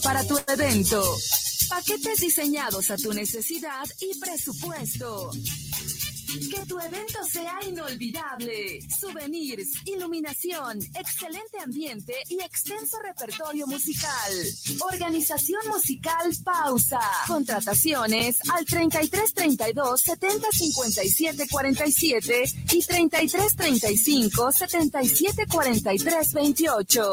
para tu evento. Paquetes diseñados a tu necesidad y presupuesto. Que tu evento sea inolvidable. Souvenirs, iluminación, excelente ambiente y extenso repertorio musical. Organización musical Pausa. Contrataciones al 33 32 70 57 47 y 33 35 77 43 28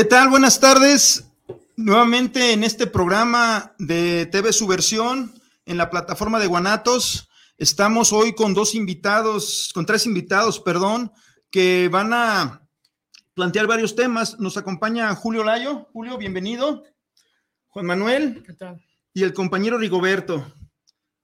¿Qué tal? Buenas tardes. Nuevamente en este programa de TV Subversión en la plataforma de Guanatos. Estamos hoy con dos invitados, con tres invitados, perdón, que van a plantear varios temas. Nos acompaña Julio Layo. Julio, bienvenido. Juan Manuel. ¿Qué tal? Y el compañero Rigoberto.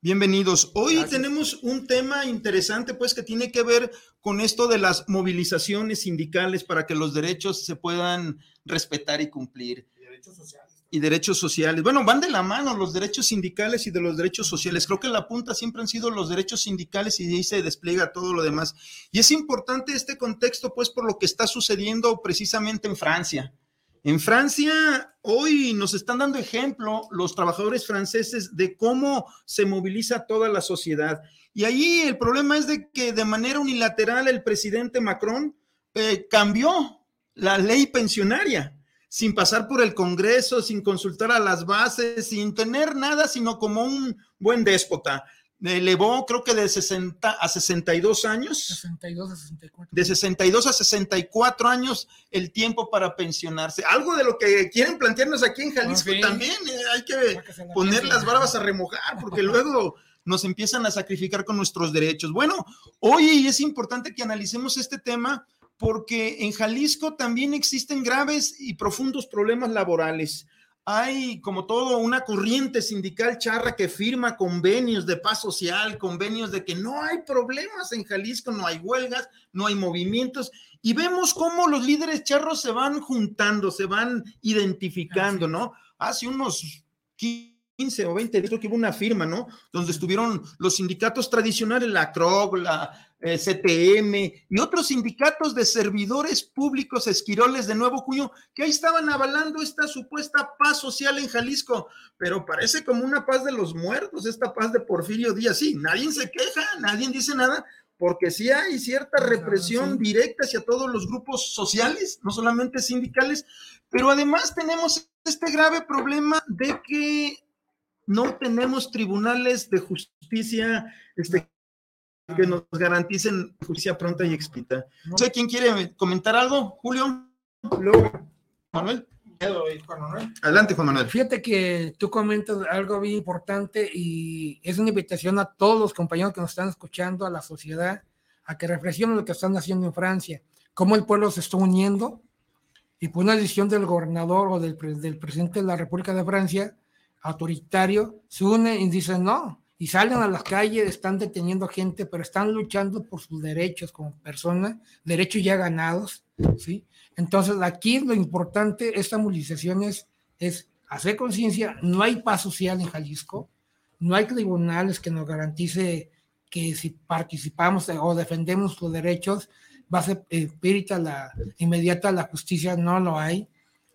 Bienvenidos. Hoy tenemos un tema interesante, pues, que tiene que ver con esto de las movilizaciones sindicales para que los derechos se puedan respetar y cumplir. Y derechos sociales. Y derechos sociales. Bueno, van de la mano los derechos sindicales y de los derechos sociales. Creo que la punta siempre han sido los derechos sindicales y ahí se despliega todo lo demás. Y es importante este contexto, pues, por lo que está sucediendo precisamente en Francia. En Francia, hoy nos están dando ejemplo los trabajadores franceses de cómo se moviliza toda la sociedad. Y ahí el problema es de que de manera unilateral el presidente Macron eh, cambió la ley pensionaria sin pasar por el Congreso, sin consultar a las bases, sin tener nada, sino como un buen déspota elevó creo que de 60 a 62 años. 62 a 64. De 62 a 64 años el tiempo para pensionarse. Algo de lo que quieren plantearnos aquí en Jalisco también. Eh, hay que poner las barbas a remojar porque luego nos empiezan a sacrificar con nuestros derechos. Bueno, hoy es importante que analicemos este tema porque en Jalisco también existen graves y profundos problemas laborales hay como todo una corriente sindical charra que firma convenios de paz social, convenios de que no hay problemas en Jalisco, no hay huelgas, no hay movimientos, y vemos cómo los líderes charros se van juntando, se van identificando, ¿no? Hace unos 15 o 20 días que hubo una firma, ¿no? Donde estuvieron los sindicatos tradicionales, la CROG, la eh, CTM y otros sindicatos de servidores públicos esquiroles de Nuevo Cuño que ahí estaban avalando esta supuesta paz social en Jalisco, pero parece como una paz de los muertos, esta paz de Porfirio Díaz. Sí, nadie se queja, nadie dice nada, porque sí hay cierta represión directa hacia todos los grupos sociales, no solamente sindicales, pero además tenemos este grave problema de que no tenemos tribunales de justicia este, que nos garanticen justicia pronta y expedita. No sé quién quiere comentar algo, Julio. Luego, Manuel. Adelante, Juan Manuel. Fíjate que tú comentas algo bien importante y es una invitación a todos los compañeros que nos están escuchando, a la sociedad, a que reflexionen lo que están haciendo en Francia, cómo el pueblo se está uniendo y por una decisión del gobernador o del, del presidente de la República de Francia, autoritario, se une y dice no, y salen a las calles, están deteniendo gente, pero están luchando por sus derechos como personas, derechos ya ganados, ¿sí? Entonces, aquí lo importante, esta movilización es, hacer conciencia, no hay paz social en Jalisco, no hay tribunales que nos garantice que si participamos o defendemos los derechos, va a ser espírita la inmediata la justicia, no lo hay,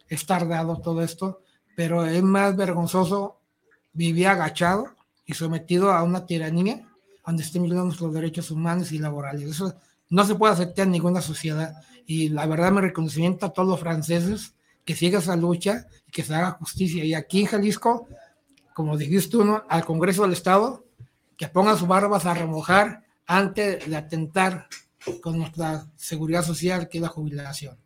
es tardado todo esto, pero es más vergonzoso vivir agachado y sometido a una tiranía donde estén violando los derechos humanos y laborales. Eso no se puede aceptar en ninguna sociedad. Y la verdad me reconocimiento a todos los franceses que sigan esa lucha y que se haga justicia. Y aquí en Jalisco, como dijiste tú, ¿no? al Congreso del Estado, que pongan sus barbas a remojar antes de atentar con nuestra seguridad social, que es la jubilación.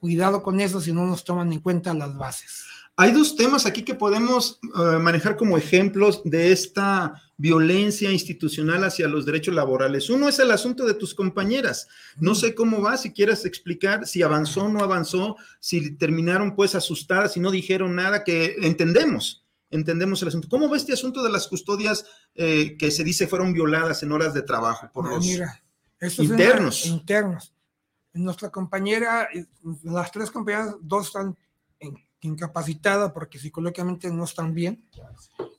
Cuidado con eso si no nos toman en cuenta las bases. Hay dos temas aquí que podemos uh, manejar como ejemplos de esta violencia institucional hacia los derechos laborales. Uno es el asunto de tus compañeras. No sé cómo va, si quieres explicar si avanzó o no avanzó, si terminaron pues asustadas, si no dijeron nada, que entendemos, entendemos el asunto. ¿Cómo va este asunto de las custodias eh, que se dice fueron violadas en horas de trabajo por los Mira, internos? internos. Nuestra compañera, las tres compañeras, dos están incapacitada porque psicológicamente no están bien.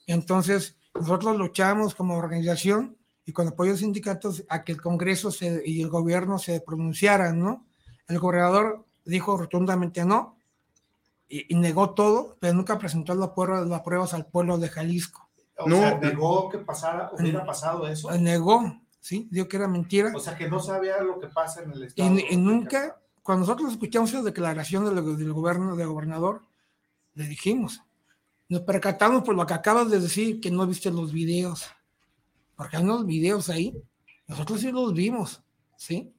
Entonces, nosotros luchamos como organización y con apoyo de sindicatos a que el Congreso se, y el gobierno se pronunciaran, ¿no? El gobernador dijo rotundamente no y, negó todo, pero nunca presentó las pruebas, las pruebas al pueblo de Jalisco. O no, sea, negó que pasara, hubiera pasado eso. Negó, sí, dijo que era mentira. O sea, que no sabía lo que pasa en el Estado. Y, y nunca, cuando nosotros escuchamos esa declaración del, del gobierno, del gobernador, le dijimos, nos percatamos por lo que acabas de decir, que no viste los videos. Porque hay unos videos ahí. Nosotros sí los vimos, ¿sí?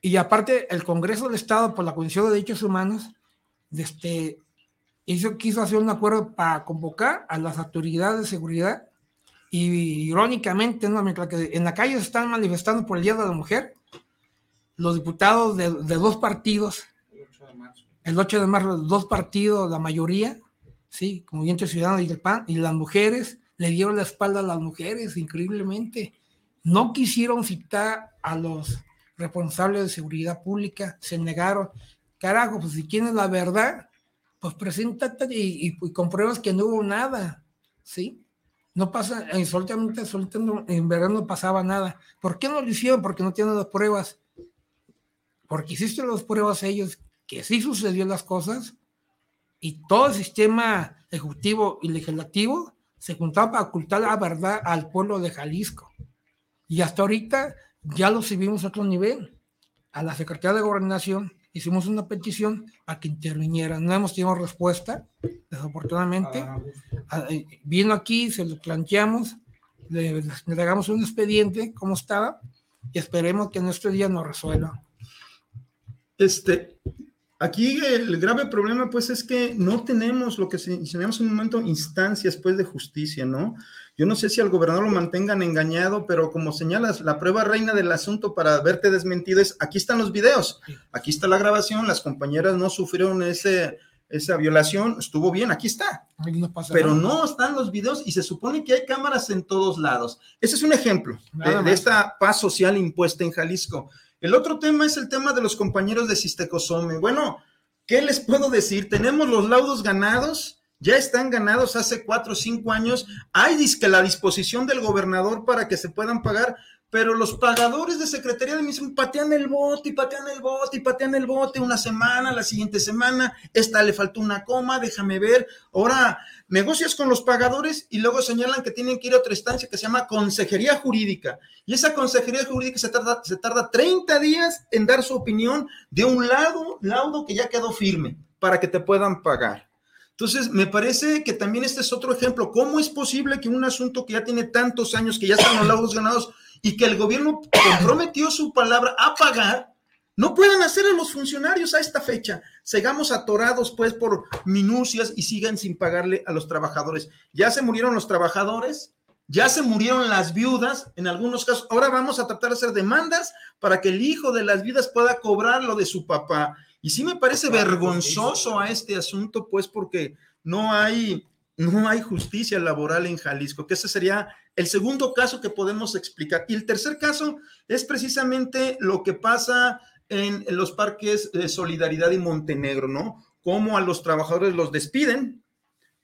Y aparte, el Congreso del Estado, por la Comisión de Derechos Humanos, este, hizo, quiso hacer un acuerdo para convocar a las autoridades de seguridad. Y irónicamente, ¿no? mientras que en la calle se están manifestando por el Día de la Mujer, los diputados de, de dos partidos el 8 de marzo, dos partidos, la mayoría, sí, como Movimiento Ciudadano y el PAN, y las mujeres le dieron la espalda a las mujeres, increíblemente. No quisieron citar a los responsables de seguridad pública, se negaron. Carajo, pues si tienes la verdad, pues preséntate y, y compruebas que no hubo nada, ¿sí? No pasa, absolutamente, absolutamente, en verdad no pasaba nada. ¿Por qué no lo hicieron? Porque no tienen las pruebas. Porque hiciste las pruebas ellos que sí sucedió las cosas y todo el sistema ejecutivo y legislativo se juntaba para ocultar la verdad al pueblo de Jalisco. Y hasta ahorita ya lo subimos a otro nivel. A la Secretaría de Gobernación hicimos una petición para que interviniera. No hemos tenido respuesta, desafortunadamente. Ah, ah, eh, vino aquí, se lo planteamos, le, entregamos un expediente, como estaba, y esperemos que en este día nos resuelva. Este, Aquí el grave problema, pues, es que no tenemos lo que señalamos en un momento instancias, pues, de justicia, ¿no? Yo no sé si al gobernador lo mantengan engañado, pero como señalas, la prueba reina del asunto para verte desmentido es, aquí están los videos, aquí está la grabación, las compañeras no sufrieron ese, esa violación, estuvo bien, aquí está. No pero no están los videos y se supone que hay cámaras en todos lados. Ese es un ejemplo de, de, esta paz social impuesta en Jalisco. El otro tema es el tema de los compañeros de Sistecosome. Bueno, ¿qué les puedo decir? Tenemos los laudos ganados, ya están ganados hace cuatro o cinco años. Hay disque la disposición del gobernador para que se puedan pagar, pero los pagadores de Secretaría de Misión patean el bote y patean el bote y patean el bote una semana, la siguiente semana, esta le faltó una coma, déjame ver. Ahora negocias con los pagadores y luego señalan que tienen que ir a otra instancia que se llama consejería jurídica. Y esa consejería jurídica se tarda, se tarda 30 días en dar su opinión de un lado, laudo que ya quedó firme para que te puedan pagar. Entonces, me parece que también este es otro ejemplo. ¿Cómo es posible que un asunto que ya tiene tantos años, que ya están los laudos ganados y que el gobierno comprometió su palabra a pagar, no puedan hacer a los funcionarios a esta fecha. Sigamos atorados pues por minucias y sigan sin pagarle a los trabajadores. Ya se murieron los trabajadores, ya se murieron las viudas en algunos casos. Ahora vamos a tratar de hacer demandas para que el hijo de las viudas pueda cobrar lo de su papá. Y sí me parece vergonzoso a este asunto, pues porque no hay, no hay justicia laboral en Jalisco, que ese sería el segundo caso que podemos explicar. Y el tercer caso es precisamente lo que pasa en, los parques de Solidaridad y Montenegro, ¿no? Cómo a los trabajadores los despiden,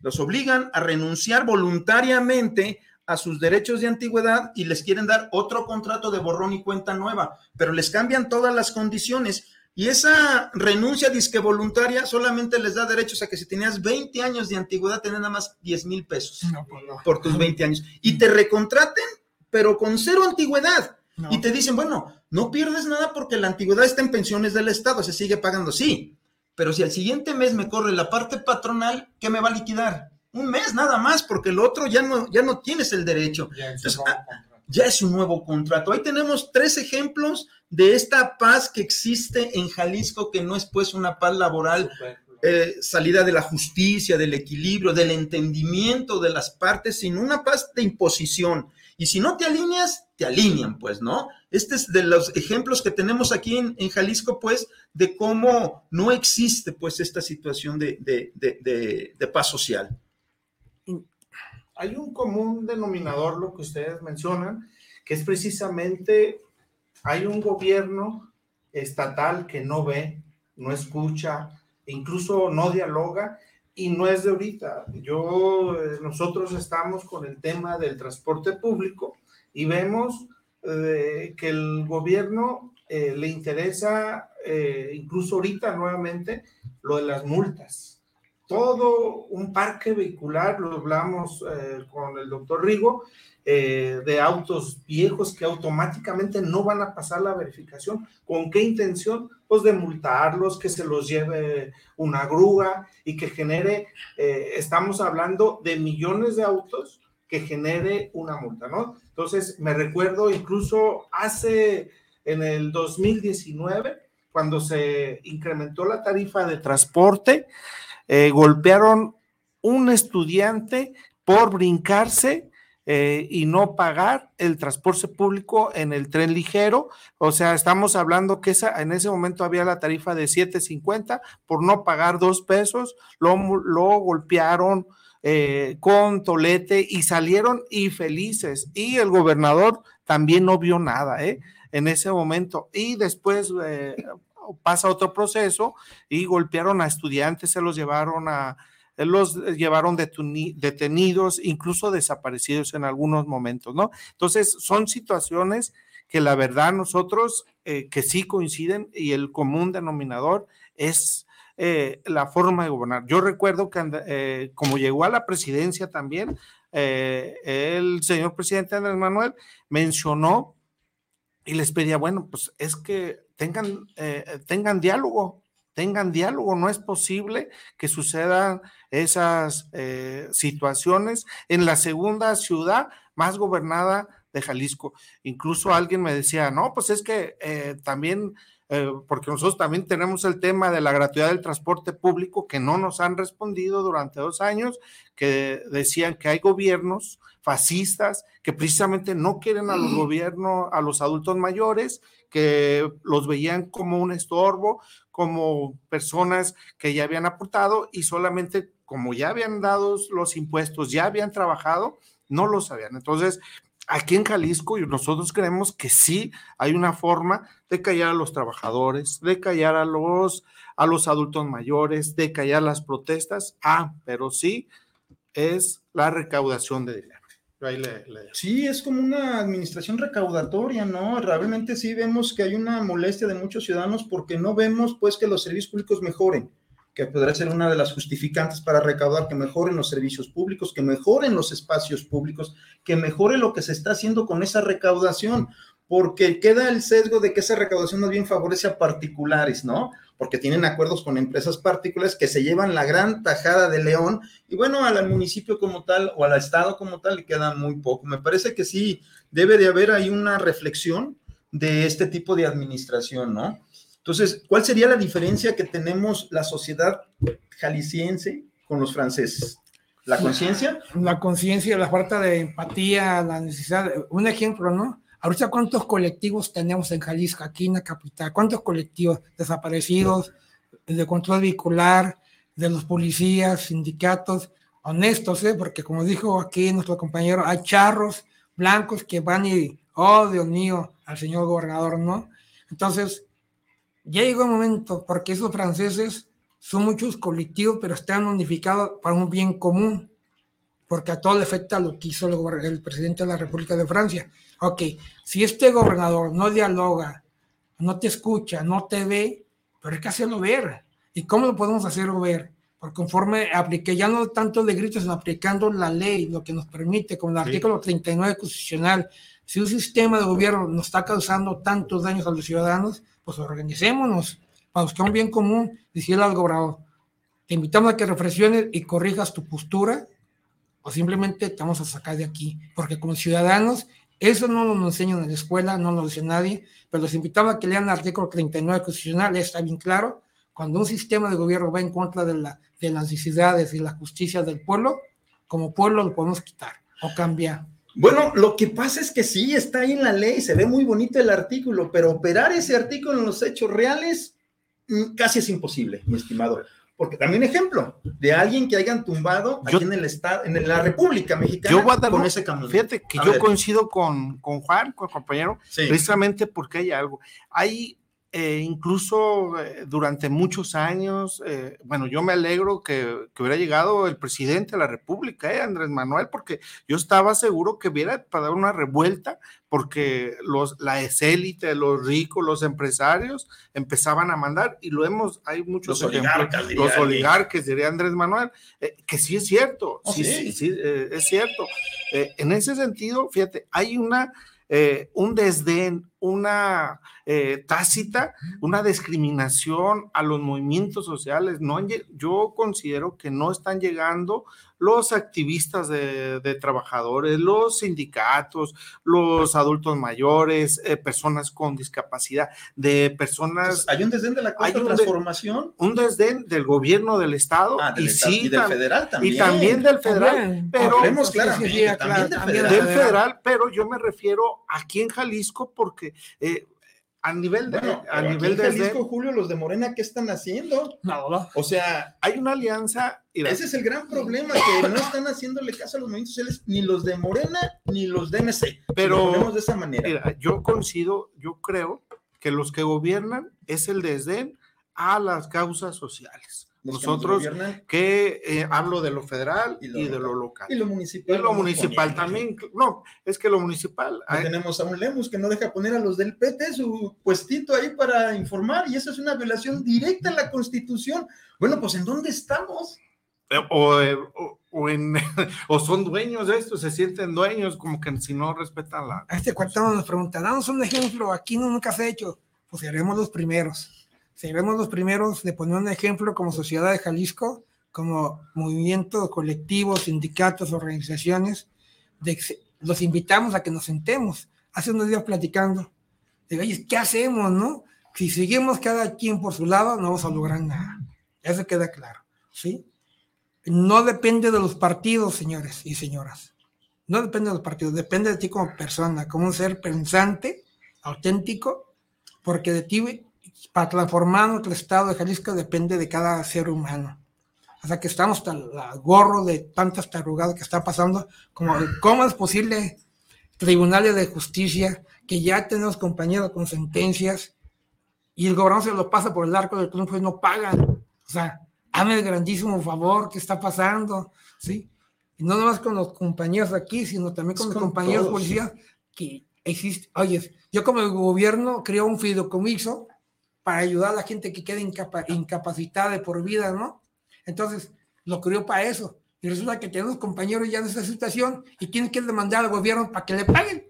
los obligan a renunciar voluntariamente a sus derechos de antigüedad y les quieren dar otro contrato de borrón y cuenta nueva, pero les cambian todas las condiciones. Y esa renuncia disque voluntaria solamente les da derechos a que si tenías 20 años de antigüedad, tenés nada más 10 mil pesos pues por tus 20 años. Y te recontraten, pero con cero antigüedad. Y te dicen, bueno, no pierdes nada porque la antigüedad está en pensiones del Estado, se sigue pagando, sí. Pero si al siguiente mes me corre la parte patronal, ¿qué me va a liquidar? un mes nada más, porque el otro ya no, ya no tienes el derecho. Ya ya es un nuevo contrato. Ahí tenemos tres ejemplos de esta paz que existe en Jalisco, que no es pues una paz laboral, eh, salida de la justicia, del equilibrio, del entendimiento de las partes, sino una paz de imposición. Y si no te alineas, te alinean, pues, ¿no? Este es de los ejemplos que tenemos aquí en, Jalisco, pues, de cómo no existe, pues, esta situación de, de paz social hay un común denominador, lo que ustedes mencionan, que es precisamente, hay un gobierno estatal que no ve, no escucha, incluso no dialoga, y no es de ahorita. Yo, eh, nosotros estamos con el tema del transporte público y vemos eh, que el gobierno eh, le interesa, incluso ahorita nuevamente, lo de las multas todo un parque vehicular, lo hablamos eh, con el doctor Rigo, eh, de autos viejos que automáticamente no van a pasar la verificación. ¿Con qué intención? Pues de multarlos, que se los lleve una grúa y que genere, eh, estamos hablando de millones de autos que genere una multa, ¿no? Entonces, me recuerdo incluso hace, en el 2019, cuando se incrementó la tarifa de transporte, eh, golpearon un estudiante por brincarse eh, y no pagar el transporte público en el tren ligero. O sea, estamos hablando que en ese momento había la tarifa de 7.50 por no pagar dos pesos, lo, golpearon eh, con tolete y salieron y felices. Y el gobernador también no vio nada, En ese momento. Y después pasa otro proceso y golpearon a estudiantes, se los llevaron a, los llevaron detenidos, incluso desaparecidos en algunos momentos, ¿no? Entonces, son situaciones que la verdad nosotros, eh, que sí coinciden y el común denominador es eh, la forma de gobernar. Yo recuerdo que eh, como llegó a la presidencia también, el señor presidente Andrés Manuel mencionó y les pedía, bueno, pues es que tengan, eh, tengan diálogo, tengan diálogo. No es posible que sucedan esas eh, situaciones en la segunda ciudad más gobernada de Jalisco. Incluso alguien me decía, no, pues es que eh, también, porque nosotros también tenemos el tema de la gratuidad del transporte público que no nos han respondido durante dos años, que decían que hay gobiernos fascistas que precisamente no quieren a los gobiernos, a los adultos mayores, que los veían como un estorbo, como personas que ya habían aportado y solamente como ya habían dado los impuestos, ya habían trabajado, no lo sabían. Entonces, aquí en Jalisco nosotros creemos que sí hay una forma de callar a los trabajadores, de callar a los, a los adultos mayores, de callar las protestas. Ah, pero sí es la recaudación de dinero. Sí, es como una administración recaudatoria, ¿no? Realmente sí vemos que hay una molestia de muchos ciudadanos porque no vemos pues que los servicios públicos mejoren, que podrá ser una de las justificantes para recaudar, que mejoren los servicios públicos, que mejoren los espacios públicos, que mejore lo que se está haciendo con esa recaudación, porque queda el sesgo de que esa recaudación más bien favorece a particulares, ¿no? Porque tienen acuerdos con empresas particulares que se llevan la gran tajada de León y bueno, al municipio como tal o al estado como tal le queda muy poco. Me parece que sí debe de haber ahí una reflexión de este tipo de administración, ¿no? Entonces, ¿cuál sería la diferencia que tenemos la sociedad jalisciense con los franceses? ¿La conciencia? La conciencia, la falta de empatía, la necesidad. Un ejemplo, ¿no? Ahorita, ¿cuántos colectivos tenemos en Jalisco, aquí en la capital? ¿Cuántos colectivos desaparecidos, de control vehicular, de los policías, sindicatos? Honestos, ¿eh? Porque como dijo aquí nuestro compañero, hay charros blancos que van y, oh Dios mío, al señor gobernador, ¿no? Entonces, ya llegó el momento, porque esos franceses son muchos colectivos, pero están unificados para un bien común, porque a todo le afecta lo que hizo el, el presidente de la República de Francia. Ok, si este gobernador no dialoga, no te escucha, no te ve, pero hay que hacerlo ver. ¿Y cómo lo podemos hacerlo ver? Por conforme aplique, ya no tanto de gritos, sino aplicando la ley, lo que nos permite, con el sí. artículo 39 constitucional. Si un sistema de gobierno nos está causando tantos daños a los ciudadanos, pues organicémonos para buscar un bien común, decirle al gobernador, te invitamos a que reflexiones y corrijas tu postura, o simplemente te vamos a sacar de aquí, porque como ciudadanos, eso no nos enseñan en la escuela, no lo dice nadie, pero los invitamos a que lean el artículo 39 constitucional, está bien claro, cuando un sistema de gobierno va en contra de, de las necesidades y la justicia del pueblo, como pueblo lo podemos quitar o cambiar. Bueno, lo que pasa es que sí, está ahí en la ley, se ve muy bonito el artículo, pero operar ese artículo en los hechos reales casi es imposible, mi estimado. Porque también ejemplo de alguien que hayan tumbado yo, aquí en el estado, en la República Mexicana yo voy a dar, con ese camino. Fíjate que a yo ver. coincido con, con Juan, con el compañero, sí. precisamente porque hay algo. Hay eh, incluso eh, durante muchos años, eh, bueno, yo me alegro que, que, hubiera llegado el presidente de la República, eh, Andrés Manuel, porque yo estaba seguro que hubiera para dar una revuelta, porque los, la élite, los ricos, los empresarios empezaban a mandar, y lo hemos, hay muchos los ejemplos, oligarcas, los oligarcas, diría Andrés Manuel, eh, que sí es cierto, oh, sí, sí. sí, sí es cierto. en ese sentido, fíjate, hay una eh, un desdén, una eh, tácita, una discriminación a los movimientos sociales. No, yo considero que no están llegando los activistas de, de trabajadores, los sindicatos, los adultos mayores, eh, personas con discapacidad, de personas... Entonces, ¿Hay un desdén de la cuarta un transformación? De, un desdén del gobierno del Estado ah, del y, estado, sí, y del federal también. Y también del federal. También. Pero, Hablemos claramente, sí, sí, también, claro, del, también federal. del federal. Pero yo me refiero aquí en Jalisco porque... Eh, a nivel de, bueno, a nivel de Jalisco, Julio, los de Morena, ¿qué están haciendo? Nada. O sea, hay una alianza. Mira, ese es el gran problema, que no están haciéndole caso a los movimientos sociales, ni los de Morena, ni los de MC. Pero si de esa manera. Mira, yo coincido, yo creo que los que gobiernan es el desdén a las causas sociales. Nosotros que, que eh, hablo de lo federal y, lo, y de lo local. Y lo municipal. Y lo municipal también. No, es que lo municipal. Hay... Tenemos a un Lemus que no deja poner a los del PT su puestito ahí para informar y eso es una violación directa a la constitución. Bueno, pues ¿en dónde estamos? O, eh, o, o, en, o, son dueños de esto, se sienten dueños, como que si no respetan la. A este cuarto nos pregunta, danos un ejemplo, aquí no nunca se ha hecho. Pues seremos los primeros. Seremos los primeros de poner un ejemplo como sociedad de Jalisco, como movimiento colectivo, sindicatos, organizaciones. De, los invitamos a que nos sentemos. Hace unos días platicando. Oye, ¿qué hacemos, no? Si seguimos cada quien por su lado, no vamos a lograr nada. Eso queda claro, ¿sí? no depende de los partidos, señores y señoras. No depende de los partidos, depende de ti como persona, como un ser pensante, auténtico, porque de ti, para transformar nuestro estado de Jalisco, depende de cada ser humano. O sea que estamos al gorro de tantas tarugadas que está pasando, como cómo es posible tribunales de justicia, que ya tenemos compañeros con sentencias, y el gobernador se lo pasa por el arco del triunfo y no pagan. O sea, hazme el grandísimo favor, ¿qué está pasando? ¿Sí? Y no nomás con los compañeros aquí, sino también con es los con compañeros todos. policías que existe. Oye, yo como el gobierno creo un fideicomiso para ayudar a la gente que queda incapa incapacitada de por vida, ¿no? Entonces, lo creó para eso. Y resulta que tenemos compañeros ya en esa situación y tienen que demandar al gobierno para que le paguen.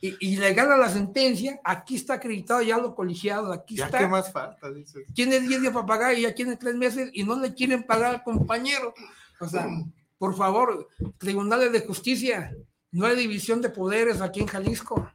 Y, y, le gana la sentencia, aquí está acreditado ya lo colegiado, aquí ya está. ¿Qué más falta? Dices. Tiene 10 días para pagar y ya tiene 3 meses y no le quieren pagar al compañero. O sea, por favor, tribunales de justicia, no hay división de poderes aquí en Jalisco.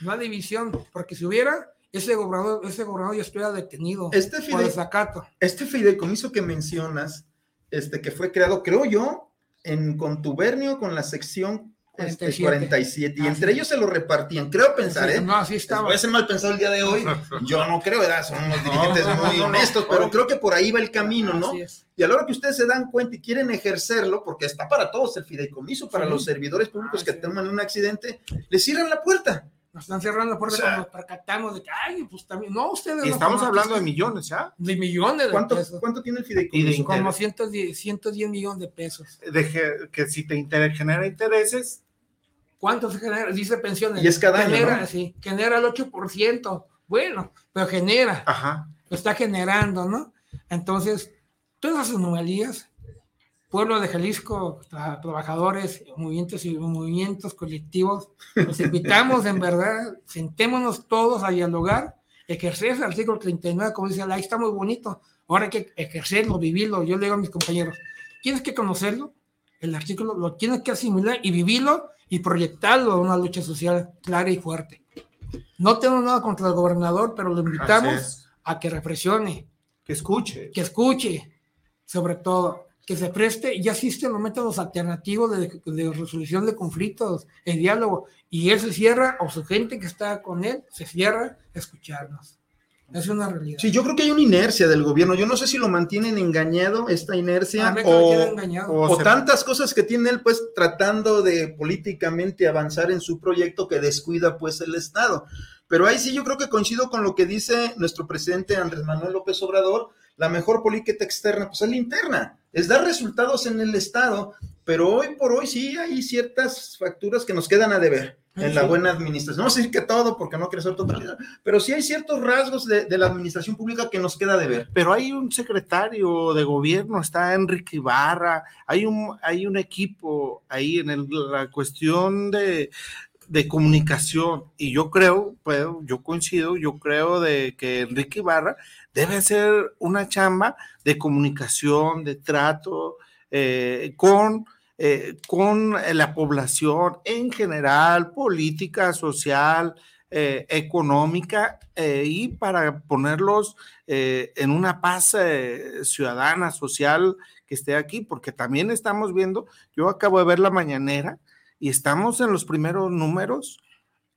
No hay división, porque si hubiera, ese gobernador, ese gobernador ya estuviera detenido este por desacato. Este fideicomiso que mencionas, este que fue creado, creo yo, en contubernio con la sección 47. Este, y entre ellos se lo repartían. Creo pensar, ¿eh? No, así estaba. Puede ser mal pensado el día de hoy. Yo no creo, ¿verdad? Son unos dirigentes muy honestos, pero creo que por ahí va el camino, ¿no? Y a la hora que ustedes se dan cuenta y quieren ejercerlo, porque está para todos el fideicomiso, para los servidores públicos ah, que toman un accidente, les cierran la puerta. Nos están cerrando la puerta cuando nos percatamos de que, ay, pues también, no, ustedes. Y estamos hablando de millones, ¿ya? De millones de ¿Cuánto, pesos. ¿Cuánto tiene el fideicomiso? Como 110, 110 millones de pesos. De que, que si te genera intereses, ¿Cuánto se genera? Dice pensiones. Y es cada genera, año. Sí, genera el 8%. Bueno, pero genera. Ajá. Lo está generando, ¿no? Entonces, todas esas anomalías, pueblo de Jalisco, trabajadores, movimientos y movimientos colectivos, los invitamos en verdad, sentémonos todos a dialogar, ejercer el artículo 39, como dice, ahí está muy bonito, ahora hay que ejercerlo, vivirlo. Yo le digo a mis compañeros, tienes que conocerlo, el artículo lo tienes que asimilar y vivirlo y proyectarlo a una lucha social clara y fuerte. No tengo nada contra el gobernador, pero lo invitamos a que reflexione. Que escuche. Que escuche, sobre todo, que se preste. Ya existen los métodos alternativos de, de resolución de conflictos, el diálogo, y él se cierra, o su gente que está con él, se cierra a escucharnos. Es una realidad. Sí, yo creo que hay una inercia del gobierno. Yo no sé si lo mantienen engañado, esta inercia, ah, o, o, tantas cosas que tiene él, pues tratando de políticamente avanzar en su proyecto que descuida, pues, el Estado. Pero ahí sí yo creo que coincido con lo que dice nuestro presidente Andrés Manuel López Obrador. La mejor política externa, pues es la interna, es dar resultados en el Estado, pero hoy por hoy sí hay ciertas facturas que nos quedan a deber en la buena administración. No vamos a decir que todo, porque no quiere ser totalidad, pero sí hay ciertos rasgos de, la administración pública que nos queda de ver. Pero hay un secretario de gobierno, está Enrique Ibarra, hay un, hay un equipo ahí en la cuestión de, de comunicación, y yo creo, pues, yo coincido, yo creo de que Enrique Ibarra debe hacer una chamba de comunicación, de trato eh, con eh, con la población en general, política, social, eh, económica, y para ponerlos en una paz ciudadana, social que esté aquí, porque también estamos viendo, yo acabo de ver la mañanera y estamos en los primeros números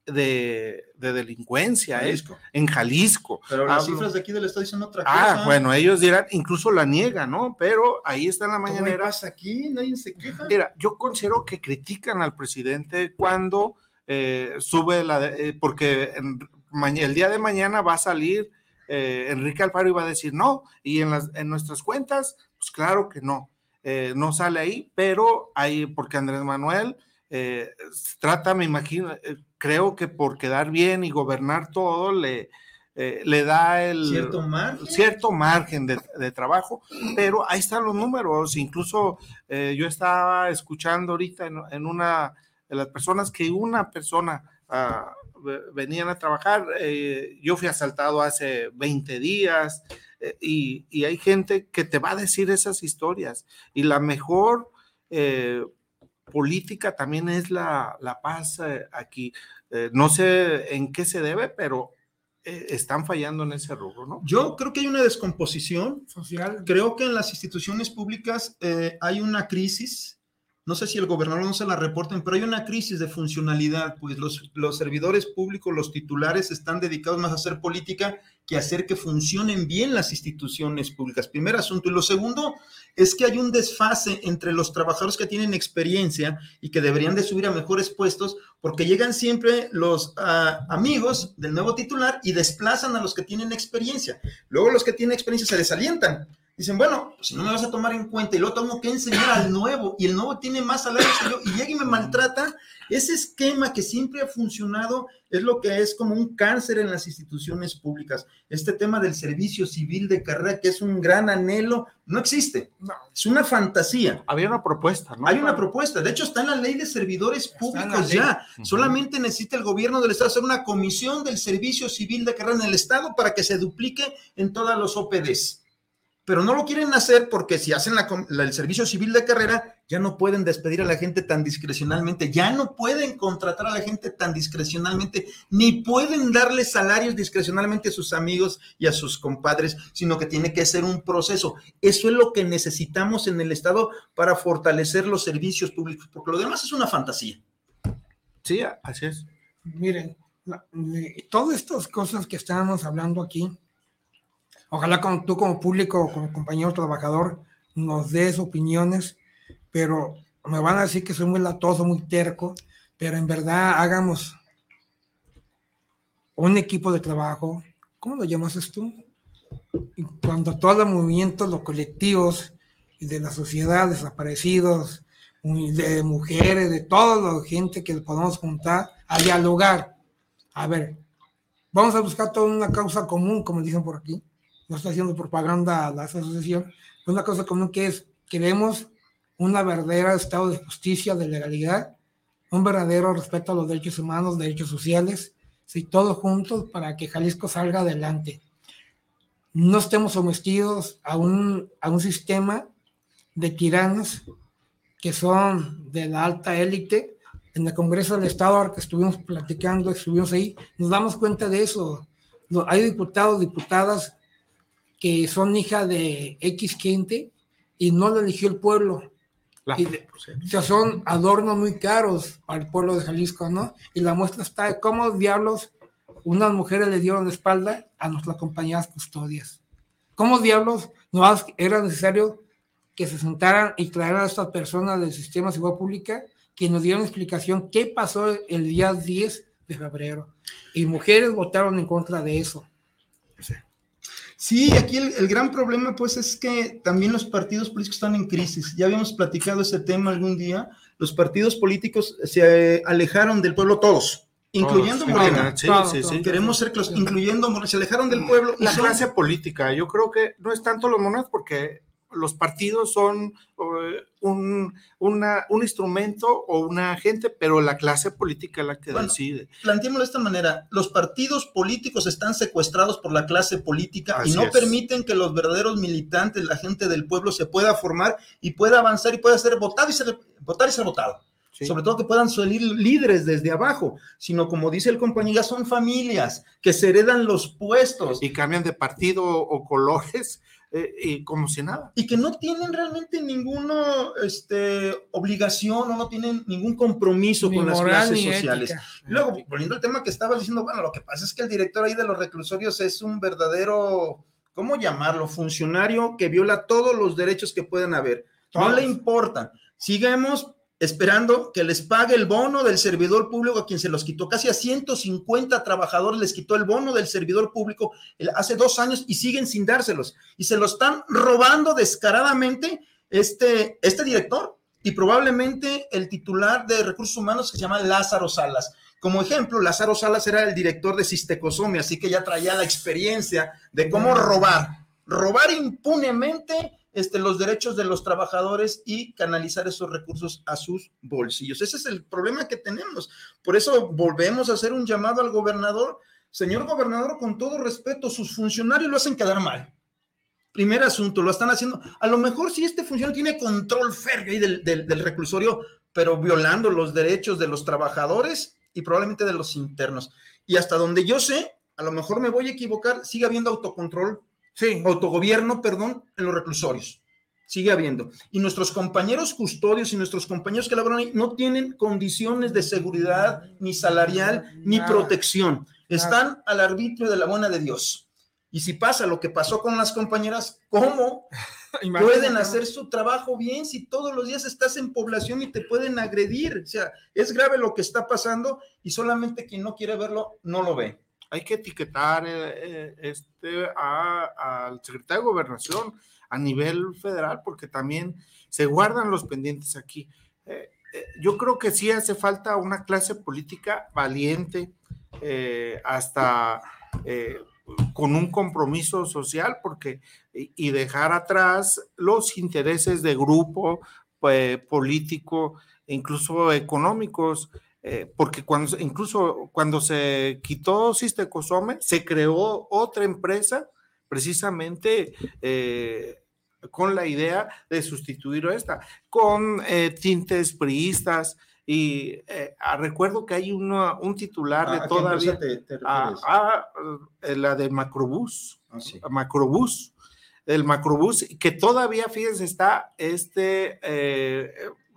de, delincuencia ¿eh? en Jalisco. Pero las cifras de aquí del estado dicen otra ah, cosa. Ah, bueno, ellos dirán, incluso la niegan, ¿no? Pero ahí está en la mañanera. pasa aquí? Nadie se queja. Mira, yo considero que critican al presidente cuando eh, sube la, eh, porque el día de mañana va a salir Enrique Alfaro y va a decir no, y en, las, en nuestras cuentas, pues claro que no, no sale ahí, pero hay, porque Andrés Manuel trata, me imagino, creo que por quedar bien y gobernar todo le, eh, le da el cierto margen, cierto margen de, trabajo, pero ahí están los números. Incluso eh, yo estaba escuchando ahorita en, una de las personas que una persona ah, venían a trabajar. Eh, yo fui asaltado hace 20 días y, y, hay gente que te va a decir esas historias. Y la mejor política también es la, la paz eh, aquí. Eh, no sé en qué se debe, pero eh, están fallando en ese rubro, ¿no? Yo creo que hay una descomposición social. Creo que en las instituciones públicas hay una crisis no sé si el gobernador no se la reporten, pero hay una crisis de funcionalidad, pues los, servidores públicos, los titulares están dedicados más a hacer política que a hacer que funcionen bien las instituciones públicas. Primer asunto. Y lo segundo es que hay un desfase entre los trabajadores que tienen experiencia y que deberían de subir a mejores puestos, porque llegan siempre los ah, amigos del nuevo titular y desplazan a los que tienen experiencia. Luego los que tienen experiencia se desalientan Dicen, bueno, si no me vas a tomar en cuenta y lo tengo que enseñar al nuevo y el nuevo tiene más salarios que yo y llega y me maltrata, ese esquema que siempre ha funcionado es lo que es como un cáncer en las instituciones públicas. Este tema del servicio civil de carrera, que es un gran anhelo, no existe. Es una fantasía. Había una propuesta, ¿no? Hay una propuesta. De hecho, está en la ley de servidores públicos ya. Solamente necesita el gobierno del Estado hacer una comisión del servicio civil de carrera en el Estado para que se duplique en todas los OPDs pero no lo quieren hacer porque si hacen el servicio civil de carrera, ya no pueden despedir a la gente tan discrecionalmente, ya no pueden contratar a la gente tan discrecionalmente, ni pueden darle salarios discrecionalmente a sus amigos y a sus compadres, sino que tiene que ser un proceso. Eso es lo que necesitamos en el Estado para fortalecer los servicios públicos, porque lo demás es una fantasía. Sí, así es. Miren, todas estas cosas que estábamos hablando aquí, Ojalá tú como público, como compañero trabajador, nos des opiniones, pero me van a decir que soy muy latoso, muy terco, pero en verdad hagamos un equipo de trabajo, ¿cómo lo llamas tú? Cuando todos los movimientos, los colectivos de la sociedad, desaparecidos, de mujeres, de toda la gente que podamos juntar a dialogar. A ver, vamos a buscar toda una causa común, como dicen por aquí no está haciendo propaganda a la asociación, una cosa común que es, queremos un verdadero estado de justicia, de legalidad, un verdadero respeto a los derechos humanos, derechos sociales, sí, todos juntos para que Jalisco salga adelante. No estemos sometidos a un, a un sistema de tiranos que son de la alta élite. En el Congreso del Estado, que estuvimos platicando, estuvimos ahí, nos damos cuenta de eso. Hay diputados, diputadas que son hija de X gente y no lo eligió el pueblo. o sea, son adornos muy caros para el pueblo de Jalisco, ¿no? Y la muestra está cómo diablos unas mujeres le dieron la espalda a nuestras compañías custodias. ¿Cómo diablos no era necesario que se sentaran y trajeran a estas personas del sistema de seguridad pública que nos dieron explicación qué pasó el día 10 de febrero? Y mujeres votaron en contra de eso. Sí, aquí el, gran problema pues es que también los partidos políticos están en crisis. Ya habíamos platicado ese tema algún día. Los partidos políticos se alejaron del pueblo todos, incluyendo Morena. Sí, sí, sí, Queremos ser incluyendo Morena, se alejaron del pueblo. La clase política, yo creo que no es tanto los monedas porque los partidos son eh, un, un, instrumento o una agente, pero la clase política es la que decide. Planteémoslo de esta manera, los partidos políticos están secuestrados por la clase política y no permiten que los verdaderos militantes, la gente del pueblo, se pueda formar y pueda avanzar y pueda ser votado y ser, votar y ser votado. Sobre todo que puedan salir líderes desde abajo, sino como dice el compañero, son familias que se heredan los puestos. Y cambian de partido o colores eh, y como si nada. Y que no tienen realmente ninguna este, obligación o no tienen ningún compromiso con las clases sociales. Luego, volviendo al tema que estaba diciendo, bueno, lo que pasa es que el director ahí de los reclusorios es un verdadero, ¿cómo llamarlo? Funcionario que viola todos los derechos que pueden haber. No le importa. Sigamos esperando que les pague el bono del servidor público a quien se los quitó. Casi a 150 trabajadores les quitó el bono del servidor público hace dos años y siguen sin dárselos. Y se lo están robando descaradamente este, este director y probablemente el titular de recursos humanos que se llama Lázaro Salas. Como ejemplo, Lázaro Salas era el director de Sistecosome, así que ya traía la experiencia de cómo robar, robar impunemente este, los derechos de los trabajadores y canalizar esos recursos a sus bolsillos. Ese es el problema que tenemos. Por eso volvemos a hacer un llamado al gobernador. Señor gobernador, con todo respeto, sus funcionarios lo hacen quedar mal. Primer asunto, lo están haciendo. A lo mejor si este funcionario tiene control férreo del, del reclusorio, pero violando los derechos de los trabajadores y probablemente de los internos. Y hasta donde yo sé, a lo mejor me voy a equivocar, sigue habiendo autocontrol Sí. Autogobierno, perdón, en los reclusorios. Sigue habiendo. Y nuestros compañeros custodios y nuestros compañeros que laboran ahí no tienen condiciones de seguridad, ni salarial, ni protección. Están al arbitrio de la buena de Dios. Y si pasa lo que pasó con las compañeras, ¿cómo pueden hacer su trabajo bien si todos los días estás en población y te pueden agredir? O sea, es grave lo que está pasando y solamente quien no quiere verlo no lo ve hay que etiquetar eh, eh, este, al secretario de Gobernación a nivel federal, porque también se guardan los pendientes aquí. Eh, yo creo que sí hace falta una clase política valiente, hasta con un compromiso social, porque y dejar atrás los intereses de grupo político, incluso económicos. Eh, porque cuando, incluso cuando se quitó Sistecosome, se creó otra empresa precisamente eh, con la idea de sustituir esta, con eh, tintes priistas. Y ah, recuerdo que hay un titular de todavía, a, ah, ah, la de Macrobús, Macrobús, el Macrobús, que todavía, fíjense, está este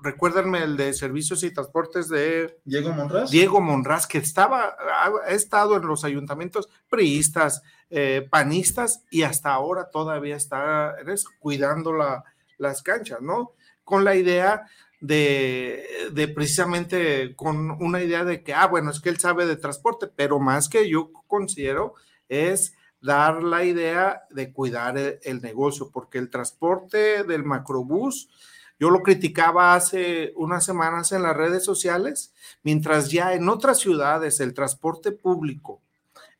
recuérdenme el de servicios y transportes de Diego Monraz. Diego Monraz, que estaba, ha, estado en los ayuntamientos priistas, eh, panistas y hasta ahora todavía está cuidando la, las canchas, ¿no? Con la idea de, de, precisamente, con una idea de que, ah, bueno, es que él sabe de transporte, pero más que yo considero es dar la idea de cuidar el, el negocio, porque el transporte del macrobús yo lo criticaba hace unas semanas en las redes sociales, mientras ya en otras ciudades el transporte público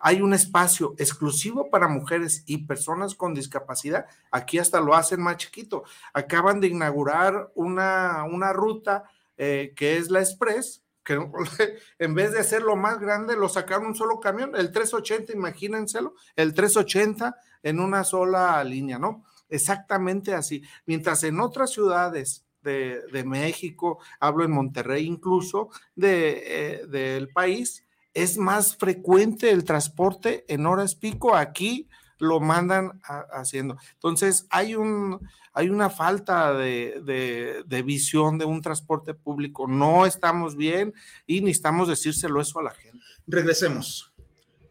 hay un espacio exclusivo para mujeres y personas con discapacidad. Aquí hasta lo hacen más chiquito. Acaban de inaugurar una, una ruta eh, que es la Express, que en vez de hacerlo más grande, lo sacaron un solo camión, el 380, imagínenselo, el 380 en una sola línea, ¿no? Exactamente así. Mientras en otras ciudades de, México, hablo en Monterrey incluso, de, eh, del país, es más frecuente el transporte en horas pico. Aquí lo mandan haciendo. Entonces, hay, un, hay una falta de, de, visión de un transporte público. No estamos bien y necesitamos decírselo eso a la gente. Regresemos.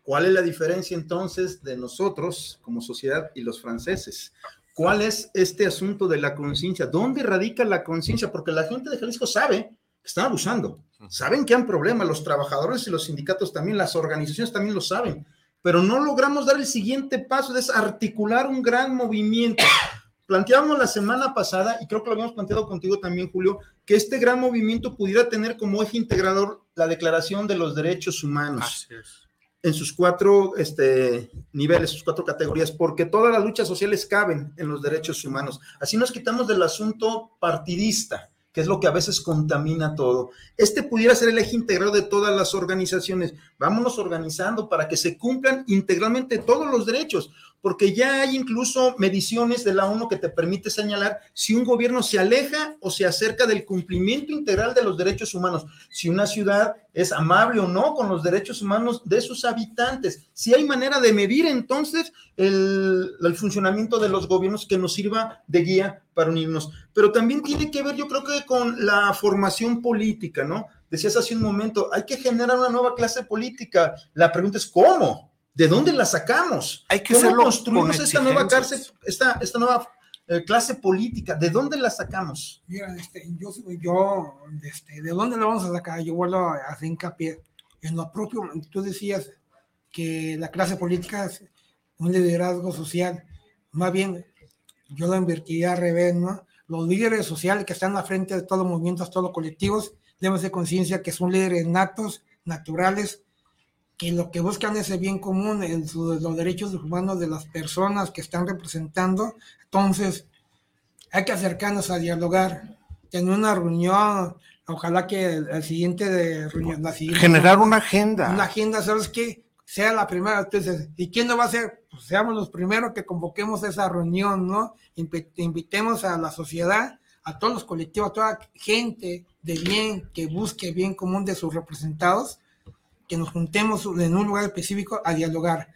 ¿Cuál es la diferencia entonces de nosotros como sociedad y los franceses? ¿Cuál es este asunto de la conciencia? ¿Dónde radica la conciencia? Porque la gente de Jalisco sabe que están abusando, saben que hay problemas, los trabajadores y los sindicatos también, las organizaciones también lo saben, pero no logramos dar el siguiente paso, es articular un gran movimiento. Planteábamos la semana pasada, y creo que lo habíamos planteado contigo también, Julio, que este gran movimiento pudiera tener como eje integrador la Declaración de los Derechos Humanos. Así es en sus cuatro este, niveles, sus cuatro categorías, porque todas las luchas sociales caben en los derechos humanos. Así nos quitamos del asunto partidista, que es lo que a veces contamina todo. Este pudiera ser el eje integrado de todas las organizaciones. Vámonos organizando para que se cumplan integralmente todos los derechos porque ya hay incluso mediciones de la ONU que te permite señalar si un gobierno se aleja o se acerca del cumplimiento integral de los derechos humanos, si una ciudad es amable o no con los derechos humanos de sus habitantes, si hay manera de medir entonces el, el funcionamiento de los gobiernos que nos sirva de guía para unirnos. Pero también tiene que ver, yo creo que con la formación política, ¿no? Decías hace un momento, hay que generar una nueva clase política. La pregunta es, ¿cómo? ¿De dónde la sacamos? Hay que ¿Cómo construimos esta nueva, cárcel, esta, esta nueva eh, clase política? ¿De dónde la sacamos? Mira, este, yo, yo este, ¿de dónde la vamos a sacar? Yo vuelvo a hacer hincapié en lo propio. Tú decías que la clase política es un liderazgo social. Más bien, yo lo invertiría al revés, ¿no? Los líderes sociales que están a frente de todos los movimientos, todos los colectivos, deben ser conciencia que son líderes natos, naturales, que lo que buscan es el bien común, en los derechos humanos de las personas que están representando. Entonces, hay que acercarnos a dialogar, tener una reunión, ojalá que el, siguiente de reunión, generar una agenda. Una agenda, ¿sabes qué? Sea la primera. Entonces, ¿y quién no va a ser? Pues seamos los primeros que convoquemos esa reunión, ¿no? Invitemos a la sociedad, a todos los colectivos, a toda gente de bien que busque bien común de sus representados que nos juntemos en un lugar específico a dialogar.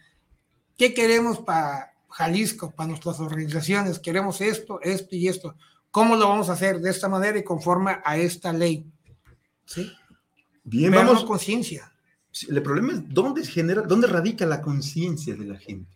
¿Qué queremos para Jalisco, para nuestras organizaciones? Queremos esto, esto y esto. ¿Cómo lo vamos a hacer de esta manera y conforme a esta ley? ¿Sí? Bien, vamos. conciencia. El problema es dónde genera, dónde radica la conciencia de la gente.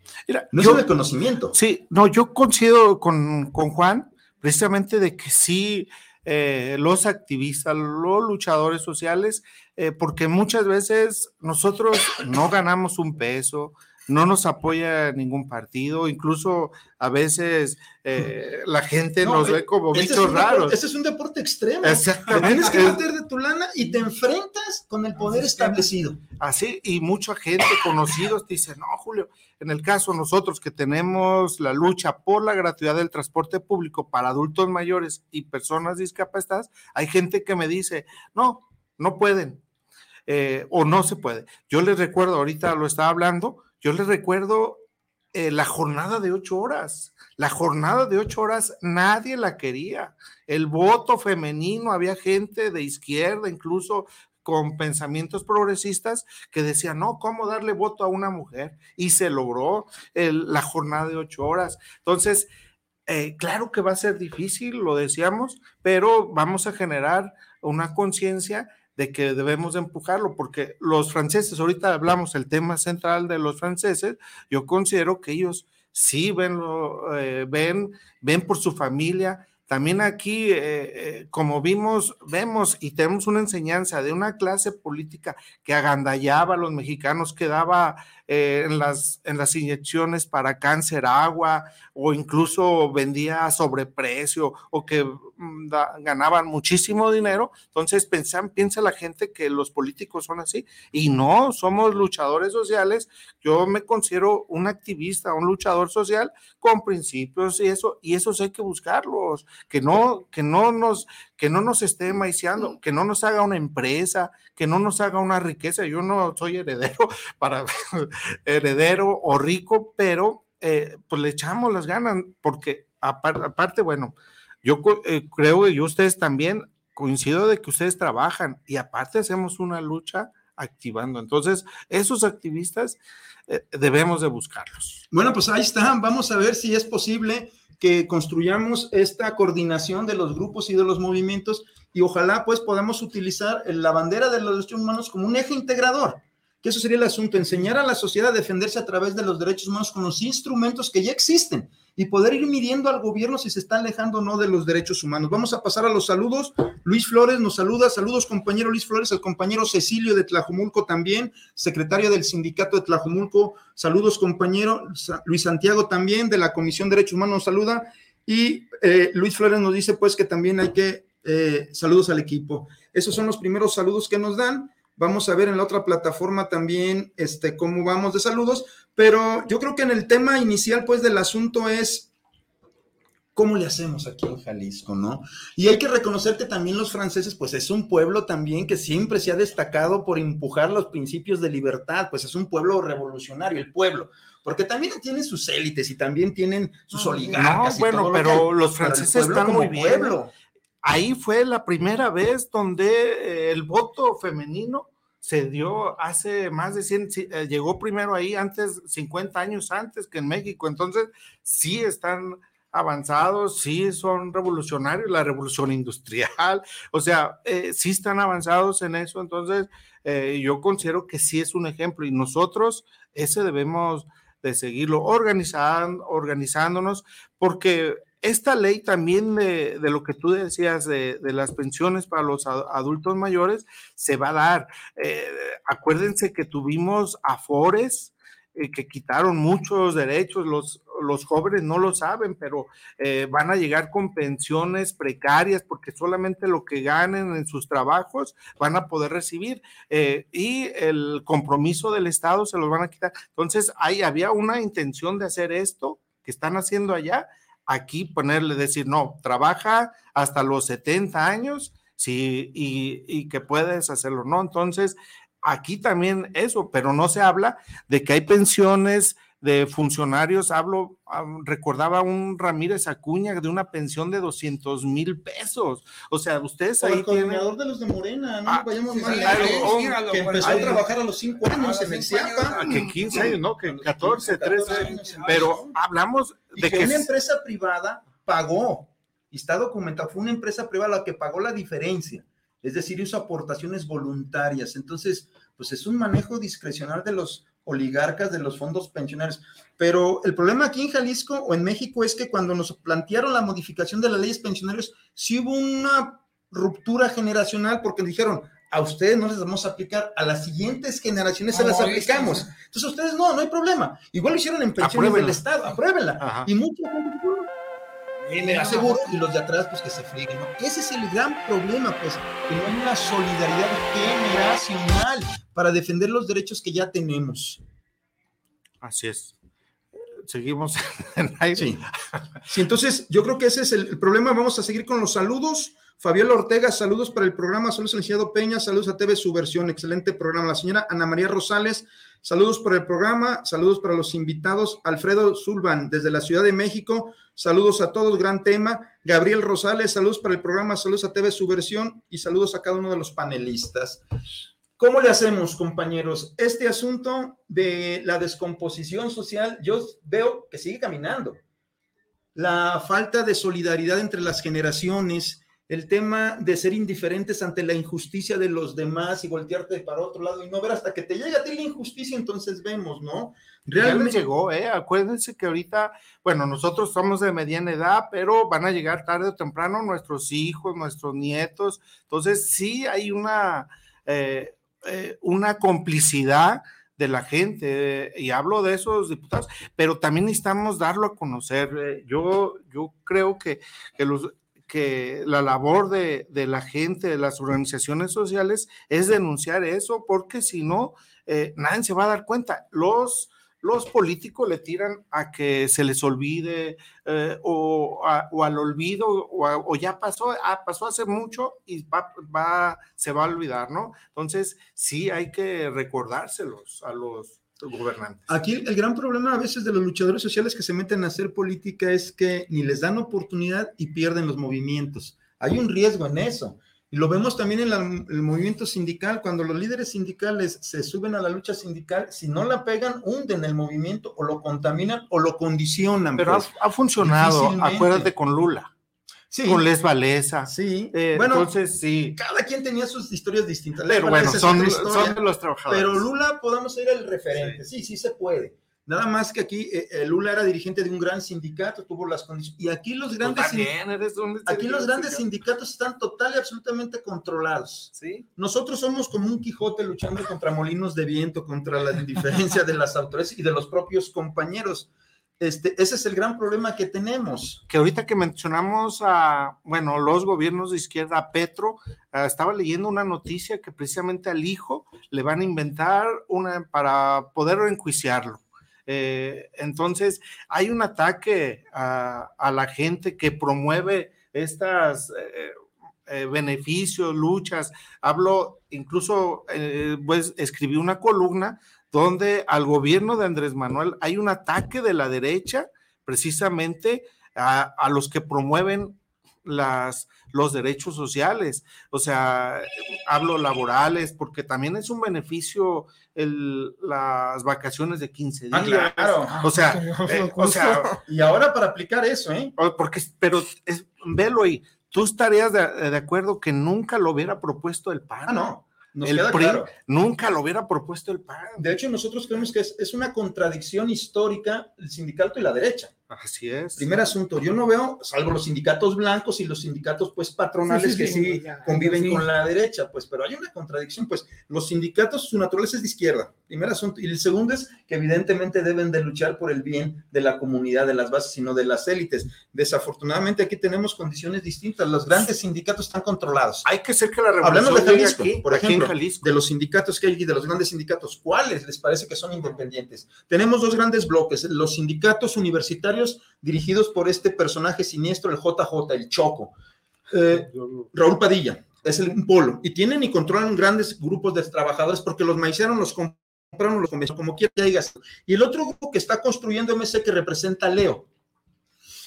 no yo, es el conocimiento. Sí, no, yo coincido con, con Juan, precisamente de que sí, eh, los activistas, los luchadores sociales, eh, porque muchas veces nosotros no ganamos un peso, no nos apoya ningún partido, incluso a veces eh, la gente nos ve como bichos raros. Ese es un deporte extremo. Exactamente. tienes que meter de tu lana y te enfrentas con el poder establecido. Así, y mucha gente, conocidos, dice, no, Julio, en el caso nosotros que tenemos la lucha por la gratuidad del transporte público para adultos mayores y personas discapacitadas, hay gente que me dice, no, no pueden eh, o no se puede. Yo les recuerdo, ahorita lo estaba hablando, yo les recuerdo eh, la jornada de ocho horas. La jornada de ocho horas nadie la quería. El voto femenino, había gente de izquierda, incluso con pensamientos progresistas que decían, no, ¿cómo darle voto a una mujer? Y se logró la jornada de ocho horas. Entonces, eh, claro que va a ser difícil, lo decíamos, pero vamos a generar una conciencia de que debemos de empujarlo, porque los franceses, ahorita hablamos el tema central de los franceses, yo considero que ellos sí ven, eh, ven, ven por su familia, también aquí, eh, eh, como vimos, vemos y tenemos una enseñanza de una clase política que agandallaba a los mexicanos, que daba eh, en, las, en las inyecciones para cáncer agua o incluso vendía a sobreprecio o que mm, ganaban muchísimo dinero. Entonces piensa la gente que los políticos son así y no, somos luchadores sociales. Yo me considero un activista, un luchador social con principios y eso, y esos hay que buscarlos, que no, que no nos, que no nos esté maiciando, que no nos haga una empresa, que no nos haga una riqueza. Yo no soy heredero para heredero o rico, pero eh, pues le echamos las ganas, porque aparte, bueno, yo eh, creo y ustedes también coincido de que ustedes trabajan y aparte hacemos una lucha activando. Entonces, esos activistas eh, debemos de buscarlos. Bueno, pues ahí están. Vamos a ver si es posible que construyamos esta coordinación de los grupos y de los movimientos y ojalá pues podamos utilizar la bandera de los derechos humanos como un eje integrador que eso sería el asunto, enseñar a la sociedad a defenderse a través de los derechos humanos con los instrumentos que ya existen y poder ir midiendo al gobierno si se está alejando o no de los derechos humanos. Vamos a pasar a los saludos. Luis Flores nos saluda. Saludos, compañero Luis Flores, el compañero Cecilio de Tlajumulco también, secretario del sindicato de Tlajumulco. Saludos, compañero. Luis Santiago también, de la Comisión de Derechos Humanos, nos saluda. Y eh, Luis Flores nos dice, pues, que también hay que, eh, saludos al equipo. Esos son los primeros saludos que nos dan. Vamos a ver en la otra plataforma también este, cómo vamos de saludos, pero yo creo que en el tema inicial, pues, del asunto es cómo le hacemos aquí en Jalisco, ¿no? Y hay que reconocer que también los franceses, pues, es un pueblo también que siempre se ha destacado por empujar los principios de libertad, pues es un pueblo revolucionario, el pueblo porque también tienen sus élites y también tienen sus oligarcas. No, bueno, pero los franceses están muy bien. Pueblo ahí fue la primera vez donde eh, el voto femenino se dio hace más de 100, eh, llegó primero ahí antes, 50 años antes que en México. Entonces, sí están avanzados, sí son revolucionarios, la revolución industrial, o sea, eh, sí están avanzados en eso. Entonces, yo considero que sí es un ejemplo y nosotros ese debemos de seguirlo organizando, organizándonos, porque esta ley también de, lo que tú decías de, las pensiones para los adultos mayores se va a dar. Eh, acuérdense que tuvimos afores eh, que quitaron muchos derechos, los, los jóvenes no lo saben, pero eh, van a llegar con pensiones precarias porque solamente lo que ganen en sus trabajos van a poder recibir y el compromiso del Estado se los van a quitar. Entonces, ahí había una intención de hacer esto que están haciendo allá aquí ponerle, decir, no, trabaja hasta los 70 años sí, y, que puedes hacerlo, ¿no? Entonces, aquí también eso, pero no se habla de que hay pensiones de funcionarios, hablo, recordaba un Ramírez Acuña de una pensión de 200 mil pesos. O sea, ustedes ahí. El coordinador de los de Morena, no ah, vayamos mal. Claro, que empezó a trabajar a los 5 años en el CIAPA. Que 15 años, ¿no? Que 14, 13 años. Pero hablamos de que. Una empresa privada pagó, y está documentado, fue una empresa privada la que pagó la diferencia. Es decir, hizo aportaciones voluntarias. Entonces, pues es un manejo discrecional de los oligarcas de los fondos pensionarios. Pero el problema aquí en Jalisco o en México es que cuando nos plantearon la modificación de las leyes pensionarias, sí hubo una ruptura generacional porque dijeron, a ustedes no les vamos a aplicar, a las siguientes generaciones se las aplicamos. Entonces ustedes no, no hay problema. Igual lo hicieron en pensiones del Estado, apruébenla. Y muchos y me aseguro, y los de atrás, pues que se frieguen. Ese es el gran problema, pues, que no hay una solidaridad generacional para defender los derechos que ya tenemos. Así es. Seguimos en aire. Sí. sí. entonces yo creo que ese es el, problema. Vamos a seguir con los saludos. Fabiola Ortega, saludos para el programa, saludos al licenciado Peña, saludos a TV Subversión, excelente programa. La señora Ana María Rosales, saludos por el programa, saludos para los invitados. Alfredo Zulban, desde la Ciudad de México, saludos a todos, gran tema. Gabriel Rosales, saludos para el programa, saludos a TV Subversión y saludos a cada uno de los panelistas. ¿Cómo le hacemos, compañeros? Este asunto de la descomposición social, yo veo que sigue caminando. La falta de solidaridad entre las generaciones, el tema de ser indiferentes ante la injusticia de los demás y voltearte para otro lado y no ver hasta que te llegue a ti la injusticia, entonces vemos, ¿no? Realmente llegó, ¿eh? Acuérdense que ahorita, bueno, nosotros somos de mediana edad, pero van a llegar tarde o temprano nuestros hijos, nuestros nietos. Entonces, sí hay una, eh, eh, una complicidad de la gente, y hablo de esos diputados, pero también necesitamos darlo a conocer. Eh, yo, yo creo que, que, los, que la labor de, de, la gente, de las organizaciones sociales, es denunciar eso, porque si no, eh, nadie se va a dar cuenta. Los los políticos le tiran a que se les olvide eh, o, al olvido o, ya pasó, ah, pasó hace mucho y va, se va a olvidar, ¿no? Entonces, sí hay que recordárselos a los gobernantes. Aquí el gran problema a veces de los luchadores sociales que se meten a hacer política es que ni les dan oportunidad y pierden los movimientos. Hay un riesgo en eso. Y lo vemos también en el movimiento sindical, cuando los líderes sindicales se suben a la lucha sindical, si no la pegan, hunden el movimiento o lo contaminan o lo condicionan. Pero ha, pues, funcionado, acuérdate con Lula. Sí. Con Les Valesa. Sí. Eh, bueno, entonces sí. Cada quien tenía sus historias distintas. Pero bueno, son, son, de los trabajadores. Pero Lula podemos ser el referente. sí, sí se puede. Nada más que aquí eh, eh, Lula era dirigente de un gran sindicato, tuvo las condiciones. Y aquí los grandes, aquí los grandes sindicatos están total y absolutamente controlados. ¿Sí? Nosotros somos como un Quijote luchando contra molinos de viento, contra la indiferencia de las autoridades y de los propios compañeros. Este, ese es el gran problema que tenemos. Que ahorita que mencionamos a, bueno, los gobiernos de izquierda, Petro, ah, estaba leyendo una noticia que precisamente al hijo le van a inventar una para poder enjuiciarlo eh, entonces, hay un ataque a, la gente que promueve estas eh, eh, beneficios, luchas. Hablo, incluso, pues escribí una columna donde al gobierno de Andrés Manuel hay un ataque de la derecha precisamente a los que promueven las, los derechos sociales, o sea, hablo laborales, porque también es un beneficio el, las vacaciones de 15 ah, días. claro. O sea, eh, o sea, y ahora para aplicar eso, ¿eh? Porque, pero es, velo y tú estarías de, de, acuerdo que nunca lo hubiera propuesto el PAN. Ah, no el PRI nunca lo hubiera propuesto el PAN. De hecho, nosotros creemos que es, una contradicción histórica el sindicato y la derecha. Así es. Primer asunto, yo no veo, salvo los sindicatos blancos y los sindicatos pues patronales que sí, conviven con la derecha, pues, pero hay una contradicción, pues los sindicatos, su naturaleza es de izquierda, primer asunto, y el segundo es que evidentemente deben de luchar por el bien de la comunidad, de las bases, sino de las élites. Desafortunadamente aquí tenemos condiciones distintas, los grandes sindicatos están controlados. Hay que ser que la revolución Hablando de Jalisco, por ejemplo, de los sindicatos que hay, de los grandes sindicatos, ¿cuáles les parece que son independientes? Tenemos dos grandes bloques, los sindicatos universitarios dirigidos por este personaje siniestro, el JJ, el Choco. Eh, Raúl Padilla, es el, un polo. Y tienen y controlan grandes grupos de trabajadores porque los maicearon, los compraron, los convencieron, como quiera digas. Y el otro grupo que está construyendo MC que representa a Leo.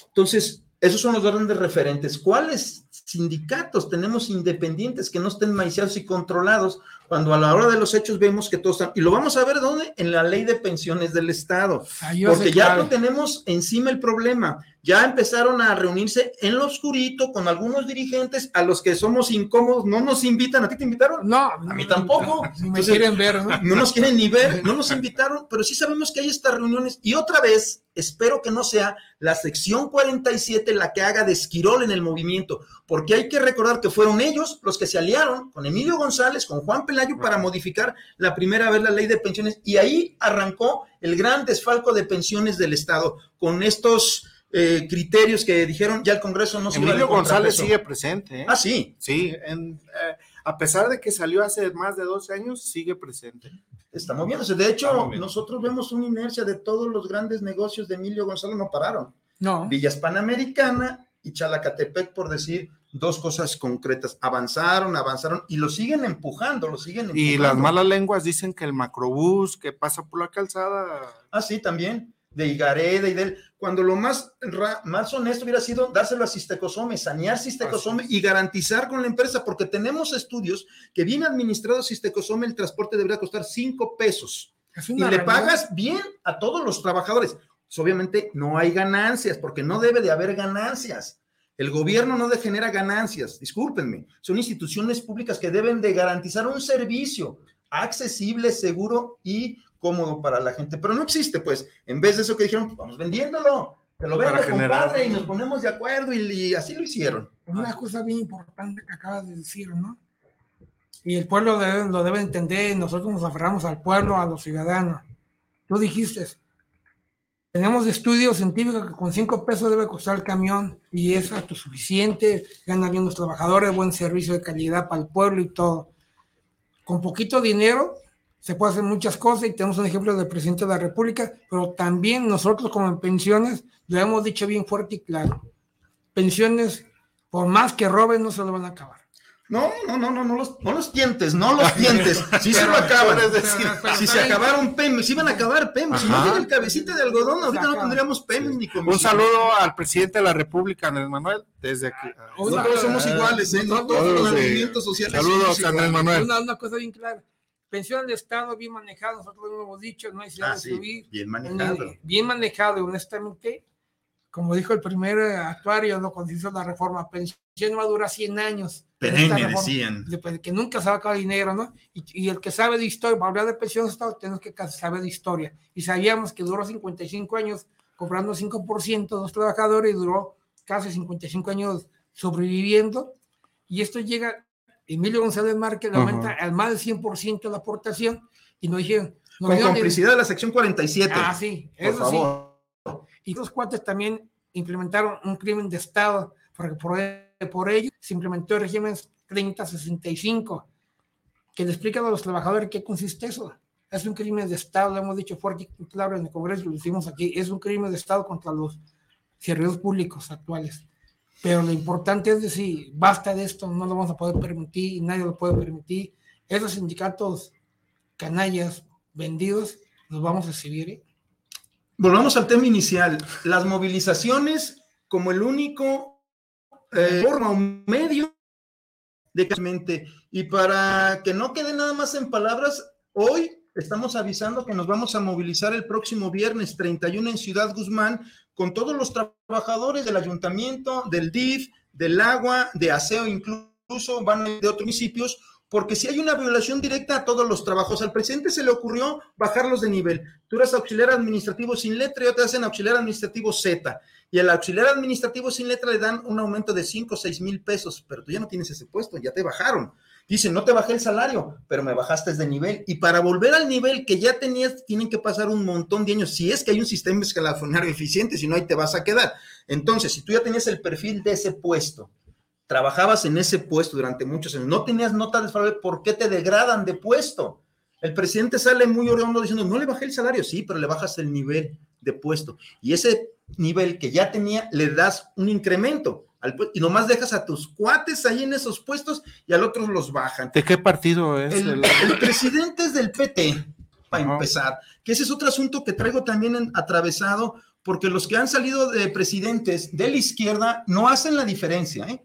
Entonces, esos son los grandes referentes. ¿Cuáles sindicatos tenemos independientes que no estén maiciados y controlados? Cuando a la hora de los hechos vemos que todos están. Y lo vamos a ver dónde? En la ley de pensiones del Estado. Porque ya no tenemos encima el problema ya empezaron a reunirse en lo oscurito con algunos dirigentes a los que somos incómodos, no nos invitan, ¿a ti te invitaron? No, a mí tampoco. No, me quieren ver, ¿no? No nos quieren ni ver, no nos invitaron, pero sí sabemos que hay estas reuniones y otra vez, espero que no sea la sección 47 la que haga de esquirol en el movimiento, porque hay que recordar que fueron ellos los que se aliaron con Emilio González, con Juan Pelayo para modificar la primera vez la ley de pensiones y ahí arrancó el gran desfalco de pensiones del Estado con estos eh, criterios que dijeron ya el Congreso no se Emilio González sigue presente. ¿eh? Ah, sí. Sí, eh, a pesar de que salió hace más de 12 años, sigue presente. Está moviéndose. De hecho, nosotros vemos una inercia de todos los grandes negocios de Emilio González, no pararon. No. Villas Panamericana y Chalacatepec, por decir dos cosas concretas. Avanzaron, avanzaron y lo siguen empujando, lo siguen empujando. Y las malas lenguas dicen que el macrobús que pasa por la calzada. Ah, sí, también. De Igareda y del. Cuando lo más, más honesto hubiera sido dárselo a Sistecosome, sanear Sistecosome y garantizar con la empresa, porque tenemos estudios que bien administrado Sistecosome, el transporte debería costar cinco pesos. Y le pagas bien a todos los trabajadores. Pues, obviamente no hay ganancias, porque no debe de haber ganancias el gobierno no genera ganancias, discúlpenme, son instituciones públicas que deben de garantizar un servicio accesible, seguro y cómodo para la gente, pero no existe, pues, en vez de eso que dijeron, vamos vendiéndolo, te lo vendo, compadre, y nos ponemos de acuerdo, y, así lo hicieron. Una cosa bien importante que acabas de decir, ¿no? Y el pueblo lo debe entender, nosotros nos aferramos al pueblo, a los ciudadanos. Tú dijiste, tenemos estudios científicos que con cinco pesos debe costar el camión y es suficiente, ganan bien los trabajadores, buen servicio de calidad para el pueblo y todo. Con poquito dinero se puede hacer muchas cosas y tenemos un ejemplo del presidente de la República, pero también nosotros como en pensiones lo hemos dicho bien fuerte y claro. Pensiones, por más que roben, no se lo van a acabar. No, no, no, no, no los, no los tientes, no los tientes. Si se lo acaban. si se acabaron PEM, si iban a acabar PEM. Si no tiene el cabecita de algodón, ahorita no tendríamos PEM ni comisión. Un saludo al presidente de la República, Andrés Manuel, desde aquí. No todos somos iguales, ¿eh? No todos los movimientos sociales. Saludos, Andrés Manuel. Una, cosa bien clara. Pensión de Estado bien manejada, nosotros lo hemos dicho, no hay necesidad ah, de subir. Bien manejado. Bien manejado, honestamente como dijo el primer actuario, ¿no? cuando hizo la reforma, pensión va a durar 100 años. Perenne, decían. que nunca se va a acabar dinero, ¿no? Y, el que sabe de historia, para hablar de pensiones, tenemos que saber de historia. Y sabíamos que duró 55 años cobrando 5% de los trabajadores y duró casi 55 años sobreviviendo. Y esto llega, Emilio González Márquez aumenta al más del 100% la aportación y nos dijeron... Con complicidad de la sección 47. Ah, sí, eso sí y los cuates también implementaron un crimen de Estado, porque por, por ello se implementó el régimen 3065, que le explica a los trabajadores qué consiste eso. Es un crimen de Estado, lo hemos dicho fuerte y claro en el Congreso, lo decimos aquí, es un crimen de Estado contra los servidores públicos actuales. Pero lo importante es decir, basta de esto, no lo vamos a poder permitir nadie lo puede permitir. Esos sindicatos canallas vendidos los vamos a recibir. ¿eh? volvamos al tema inicial. Las movilizaciones como el único eh, forma o medio de y para que no quede nada más en palabras, hoy estamos avisando que nos vamos a movilizar el próximo viernes 31 en Ciudad Guzmán con todos los trabajadores del ayuntamiento, del DIF, del agua, de aseo incluso, van de otros municipios porque si hay una violación directa a todos los trabajos, al presidente se le ocurrió bajarlos de nivel. Tú eres auxiliar administrativo sin letra y te hacen auxiliar administrativo Z. Y al auxiliar administrativo sin letra le dan un aumento de 5 o 6 mil pesos, pero tú ya no tienes ese puesto, ya te bajaron. Dicen, no te bajé el salario, pero me bajaste de nivel. Y para volver al nivel que ya tenías, tienen que pasar un montón de años. Si es que hay un sistema escalafonario eficiente, si no, ahí te vas a quedar. Entonces, si tú ya tenías el perfil de ese puesto, trabajabas en ese puesto durante muchos años, no tenías nota desfavorable, ¿por qué te degradan de puesto? El presidente sale muy orondo diciendo, no le bajé el salario, sí, pero le bajas el nivel de puesto. Y ese nivel que ya tenía, le das un incremento. Al, y nomás dejas a tus cuates ahí en esos puestos y al otro los bajan. ¿De qué partido es? El, presidente es del PT, para empezar, que ese es otro asunto que traigo también atravesado, porque los que han salido de presidentes de la izquierda no hacen la diferencia, ¿eh?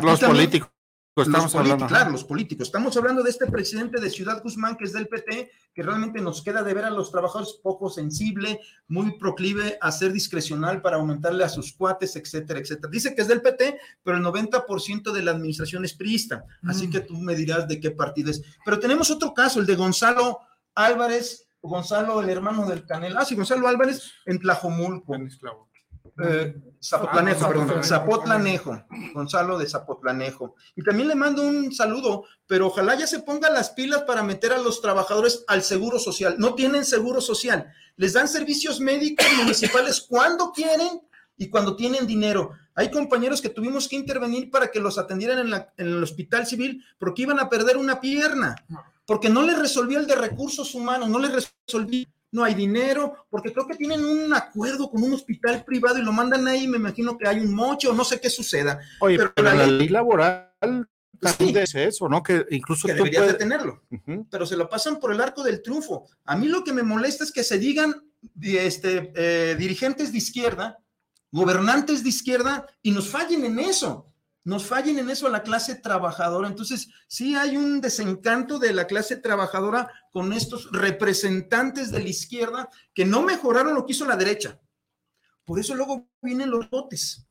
los políticos. Estamos hablando. Claro, los políticos. Estamos hablando de este presidente de Ciudad Guzmán, que es del PT, que realmente nos queda de ver a los trabajadores poco sensible, muy proclive a ser discrecional para aumentarle a sus cuates, etcétera, etcétera. Dice que es del PT, pero el 90% de la administración es priista. Así mm. que tú me dirás de qué partido es. Pero tenemos otro caso, el de Gonzalo Álvarez, Gonzalo, el hermano del Canela, ah, sí, Gonzalo Álvarez en Tlajomulco. En eh, Zapotlanejo, perdón, Zapotlanejo, Gonzalo de Zapotlanejo. Y también le mando un saludo, pero ojalá ya se pongan las pilas para meter a los trabajadores al seguro social. No tienen seguro social, les dan servicios médicos municipales cuando quieren y cuando tienen dinero. Hay compañeros que tuvimos que intervenir para que los atendieran en, en el hospital civil porque iban a perder una pierna, porque no les resolvió el de recursos humanos, no les resolví no hay dinero, porque creo que tienen un acuerdo con un hospital privado y lo mandan ahí, me imagino que hay un mocho, no sé qué suceda. Oye, pero, la, ley, laboral también dice eso, ¿no? Que incluso que deberías de tenerlo, pero se lo pasan por el arco del triunfo. A mí lo que me molesta es que se digan este, eh, dirigentes de izquierda, gobernantes de izquierda, y nos fallen en eso nos fallen en eso a la clase trabajadora. Entonces, sí hay un desencanto de la clase trabajadora con estos representantes de la izquierda que no mejoraron lo que hizo la derecha. Por eso luego vienen los botes.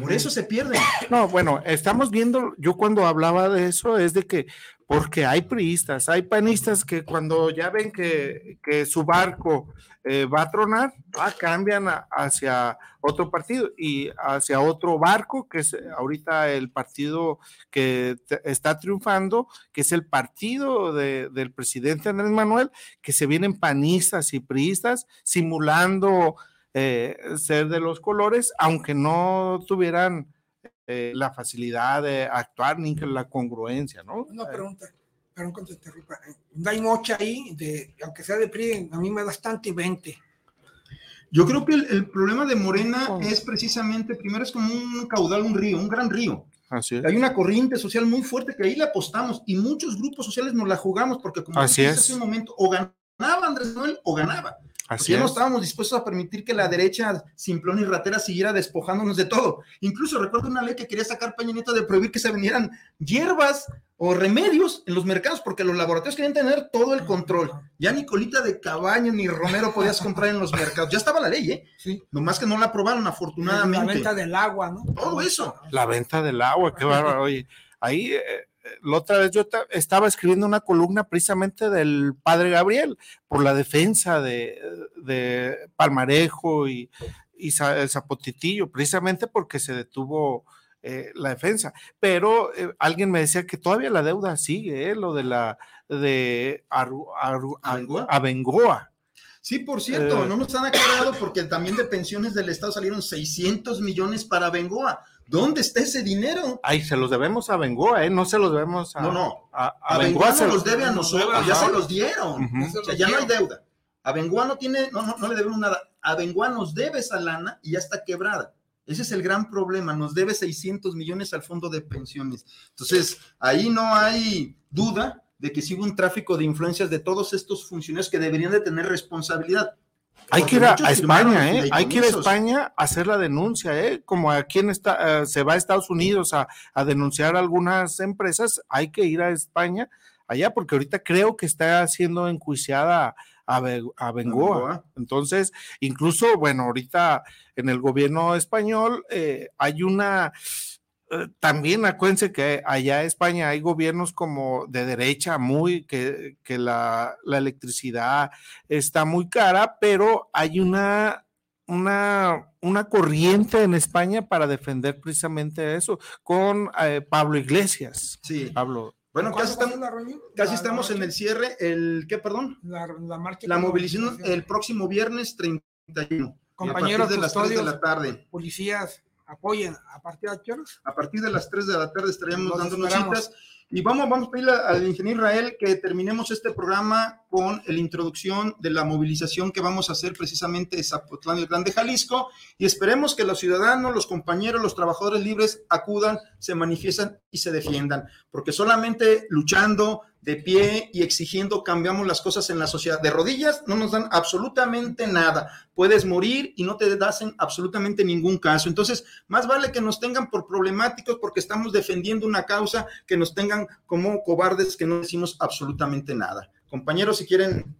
Por eso se pierden. No, bueno, estamos viendo, yo cuando hablaba de eso es de que, porque hay priistas, hay panistas que cuando ya ven que, que su barco eh, va a tronar, ah, cambian hacia otro partido y hacia otro barco, que es ahorita el partido que está triunfando, que es el partido del presidente Andrés Manuel, que se vienen panistas y priistas simulando eh, ser de los colores, aunque no tuvieran eh, la facilidad de actuar ni la congruencia, ¿no? Una pregunta perdón que te interrumpa, hay mocha ahí, de, aunque sea de PRI, a mí me da bastante 20. Yo creo que el, problema de Morena oh. es precisamente, primero es como un caudal, un río, un gran río. Así es. Hay una corriente social muy fuerte que ahí le apostamos y muchos grupos sociales nos la jugamos porque como Así es. hace un momento, o ganaba Andrés Manuel o ganaba. Así ya no estábamos dispuestos a permitir que la derecha simplón y ratera siguiera despojándonos de todo. Incluso recuerdo una ley que quería sacar Peña Nieto de prohibir que se vendieran hierbas o remedios en los mercados, porque los laboratorios querían tener todo el control. Ya ni colita de cabaño ni romero podías comprar en los mercados. Ya estaba la ley, ¿eh? Sí. Nomás que no la aprobaron, afortunadamente. La venta del agua, ¿no? Todo eso. La venta del agua, qué bárbaro. Oye, ahí eh, la otra vez yo estaba escribiendo una columna precisamente del padre Gabriel por la defensa de, Palmarejo y, y Zapotitillo, precisamente porque se detuvo eh, la defensa. Pero eh, alguien me decía que todavía la deuda sigue, eh, lo de la de Abengoa. Sí, por cierto, no nos han aclarado porque también de pensiones del Estado salieron 600 millones para Bengoa. ¿Dónde está ese dinero? Ay, se los debemos a Bengoa, ¿eh? No se los debemos a. No, no. A, Bengoa, se los debe a nosotros, ya se los dieron. O sea, ya no hay deuda. A Bengoa no tiene, no, no, no le debemos nada. A Bengoa nos debe esa lana y ya está quebrada. Ese es el gran problema, nos debe 600 millones al fondo de pensiones. Entonces, ahí no hay duda de que sigue un tráfico de influencias de todos estos funcionarios que deberían de tener responsabilidad. Hay que ir a, España, ¿eh? Hay que ir a España a hacer la denuncia, ¿eh? Como aquí en esta, eh, se va a Estados Unidos a, a denunciar algunas empresas, hay que ir a España allá, porque ahorita creo que está siendo enjuiciada a, Bengoa. Entonces, incluso, bueno, ahorita en el gobierno español eh, hay una... Eh, también acuérdense que allá en España hay gobiernos como de derecha, muy que, que la, la, electricidad está muy cara, pero hay una, una, una corriente en España para defender precisamente eso, con eh, Pablo Iglesias. Sí. Pablo. Bueno, casi estamos, casi estamos en el cierre. El, ¿Qué, perdón? La, marcha. La movilización el próximo viernes 31. Compañeros de las 3 de la tarde. Policías, apoyen. ¿A partir de qué horas? A partir de las 3 de la tarde estaríamos dando citas. Y vamos, vamos a pedirle al ingeniero Israel que terminemos este programa con la introducción de la movilización que vamos a hacer precisamente en Zapotlán, el Grande Jalisco, y esperemos que los ciudadanos, los compañeros, los trabajadores libres acudan, se manifiesten y se defiendan, porque solamente luchando, de pie y exigiendo cambiamos las cosas en la sociedad. De rodillas no nos dan absolutamente nada. Puedes morir y no te hacen absolutamente ningún caso. Entonces, más vale que nos tengan por problemáticos porque estamos defendiendo una causa, que nos tengan como cobardes que no decimos absolutamente nada. Compañeros, si quieren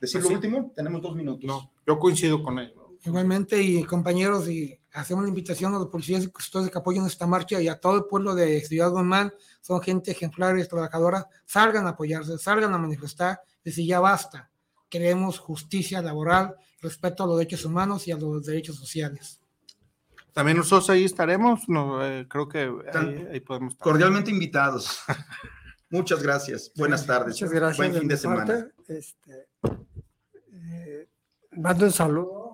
decir lo último, tenemos dos minutos. No, yo coincido con ellos. Igualmente, y compañeros, y hacemos una invitación a los policías y custodios que apoyen esta marcha y a todo el pueblo de Ciudad Guzmán, son gente ejemplar y trabajadora, salgan a apoyarse, salgan a manifestar, decir ya basta, queremos justicia laboral, respeto a los derechos humanos y a los derechos sociales. También nosotros ahí estaremos, no, eh, creo que ahí, podemos estar. Cordialmente invitados. Muchas gracias. Buenas tardes. Muchas gracias. Buen fin de, semana. Este, eh, mando un saludo